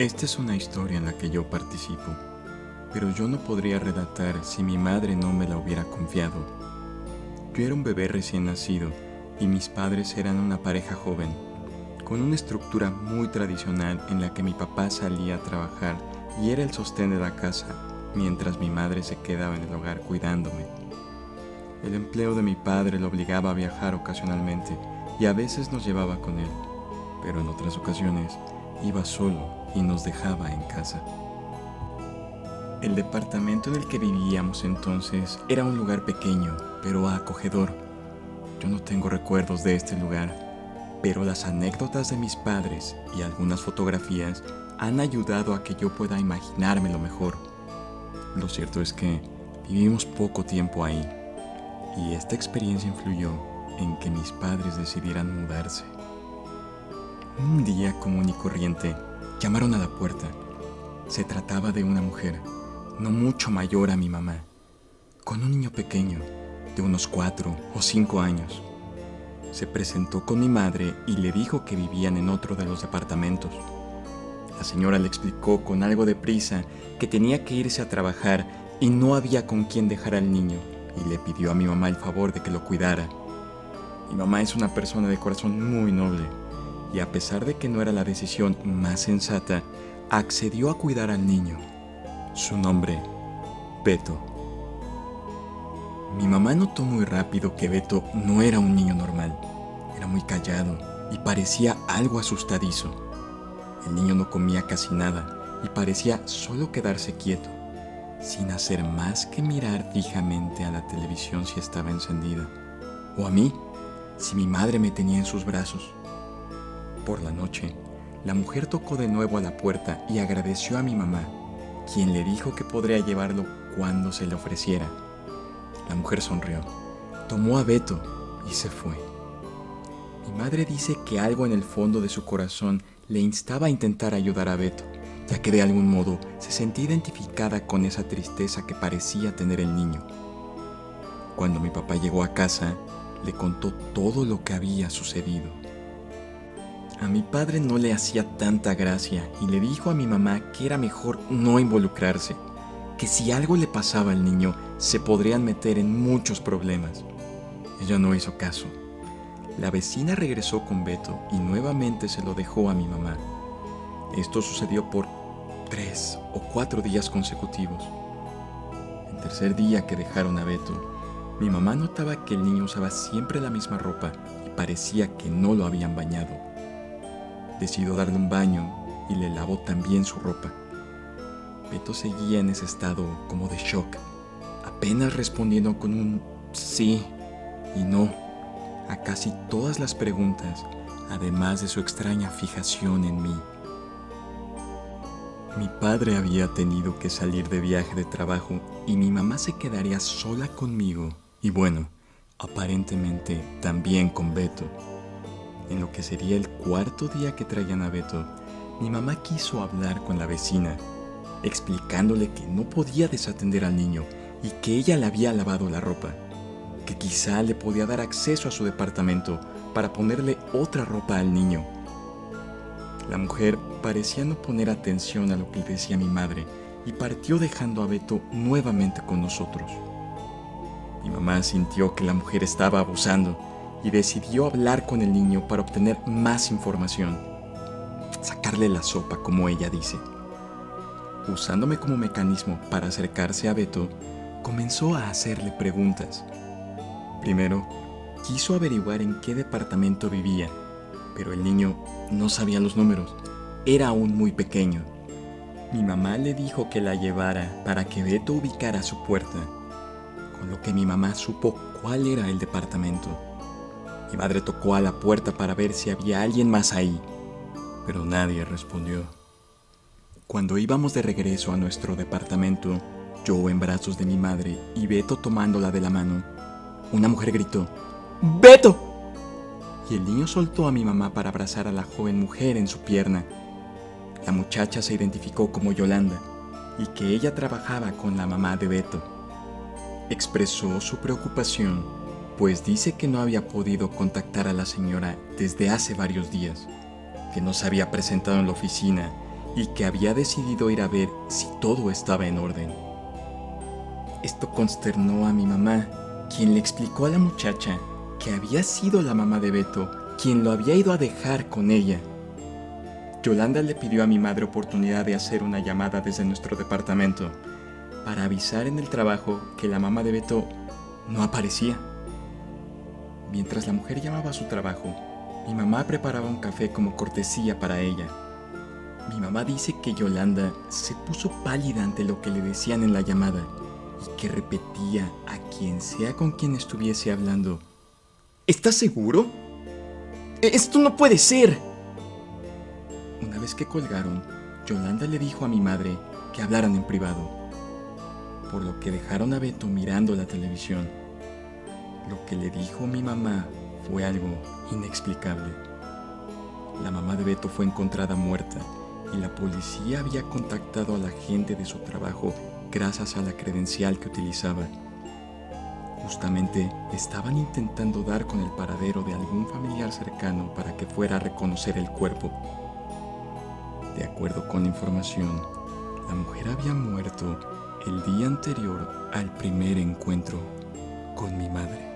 Esta es una historia en la que yo participo, pero yo no podría redactar si mi madre no me la hubiera confiado. Yo era un bebé recién nacido y mis padres eran una pareja joven, con una estructura muy tradicional en la que mi papá salía a trabajar y era el sostén de la casa, mientras mi madre se quedaba en el hogar cuidándome. El empleo de mi padre lo obligaba a viajar ocasionalmente y a veces nos llevaba con él, pero en otras ocasiones iba solo y nos dejaba en casa. El departamento en el que vivíamos entonces era un lugar pequeño, pero acogedor. Yo no tengo recuerdos de este lugar, pero las anécdotas de mis padres y algunas fotografías han ayudado a que yo pueda imaginármelo mejor. Lo cierto es que vivimos poco tiempo ahí y esta experiencia influyó en que mis padres decidieran mudarse. Un día común y corriente, llamaron a la puerta. Se trataba de una mujer, no mucho mayor a mi mamá, con un niño pequeño, de unos cuatro o cinco años. Se presentó con mi madre y le dijo que vivían en otro de los departamentos. La señora le explicó con algo de prisa que tenía que irse a trabajar y no había con quién dejar al niño y le pidió a mi mamá el favor de que lo cuidara. Mi mamá es una persona de corazón muy noble y a pesar de que no era la decisión más sensata, accedió a cuidar al niño. Su nombre, Beto. Mi mamá notó muy rápido que Beto no era un niño normal. Era muy callado y parecía algo asustadizo. El niño no comía casi nada y parecía solo quedarse quieto, sin hacer más que mirar fijamente a la televisión si estaba encendida, o a mí si mi madre me tenía en sus brazos. Por la noche, la mujer tocó de nuevo a la puerta y agradeció a mi mamá, quien le dijo que podría llevarlo cuando se le ofreciera. La mujer sonrió, tomó a Beto y se fue. Mi madre dice que algo en el fondo de su corazón le instaba a intentar ayudar a Beto, ya que de algún modo se sentía identificada con esa tristeza que parecía tener el niño. Cuando mi papá llegó a casa, le contó todo lo que había sucedido. A mi padre no le hacía tanta gracia y le dijo a mi mamá que era mejor no involucrarse, que si algo le pasaba al niño se podrían meter en muchos problemas. Ella no hizo caso. La vecina regresó con Beto y nuevamente se lo dejó a mi mamá. Esto sucedió por tres o cuatro días consecutivos. El tercer día que dejaron a Beto, mi mamá notaba que el niño usaba siempre la misma ropa y parecía que no lo habían bañado. Decidió darle un baño y le lavó también su ropa. Beto seguía en ese estado como de shock, apenas respondiendo con un sí y no a casi todas las preguntas, además de su extraña fijación en mí. Mi padre había tenido que salir de viaje de trabajo y mi mamá se quedaría sola conmigo y bueno, aparentemente también con Beto. En lo que sería el cuarto día que traían a Beto, mi mamá quiso hablar con la vecina, explicándole que no podía desatender al niño y que ella le había lavado la ropa, que quizá le podía dar acceso a su departamento para ponerle otra ropa al niño. La mujer parecía no poner atención a lo que decía mi madre y partió dejando a Beto nuevamente con nosotros. Mi mamá sintió que la mujer estaba abusando y decidió hablar con el niño para obtener más información, sacarle la sopa como ella dice. Usándome como mecanismo para acercarse a Beto, comenzó a hacerle preguntas. Primero, quiso averiguar en qué departamento vivía, pero el niño no sabía los números, era aún muy pequeño. Mi mamá le dijo que la llevara para que Beto ubicara su puerta, con lo que mi mamá supo cuál era el departamento. Mi madre tocó a la puerta para ver si había alguien más ahí, pero nadie respondió. Cuando íbamos de regreso a nuestro departamento, yo en brazos de mi madre y Beto tomándola de la mano, una mujer gritó, ¡Beto! Y el niño soltó a mi mamá para abrazar a la joven mujer en su pierna. La muchacha se identificó como Yolanda y que ella trabajaba con la mamá de Beto. Expresó su preocupación pues dice que no había podido contactar a la señora desde hace varios días, que no se había presentado en la oficina y que había decidido ir a ver si todo estaba en orden. Esto consternó a mi mamá, quien le explicó a la muchacha que había sido la mamá de Beto quien lo había ido a dejar con ella. Yolanda le pidió a mi madre oportunidad de hacer una llamada desde nuestro departamento para avisar en el trabajo que la mamá de Beto no aparecía. Mientras la mujer llamaba a su trabajo, mi mamá preparaba un café como cortesía para ella. Mi mamá dice que Yolanda se puso pálida ante lo que le decían en la llamada y que repetía a quien sea con quien estuviese hablando. ¿Estás seguro? Esto no puede ser. Una vez que colgaron, Yolanda le dijo a mi madre que hablaran en privado, por lo que dejaron a Beto mirando la televisión. Lo que le dijo mi mamá fue algo inexplicable. La mamá de Beto fue encontrada muerta y la policía había contactado a la gente de su trabajo gracias a la credencial que utilizaba. Justamente estaban intentando dar con el paradero de algún familiar cercano para que fuera a reconocer el cuerpo. De acuerdo con la información, la mujer había muerto el día anterior al primer encuentro con mi madre.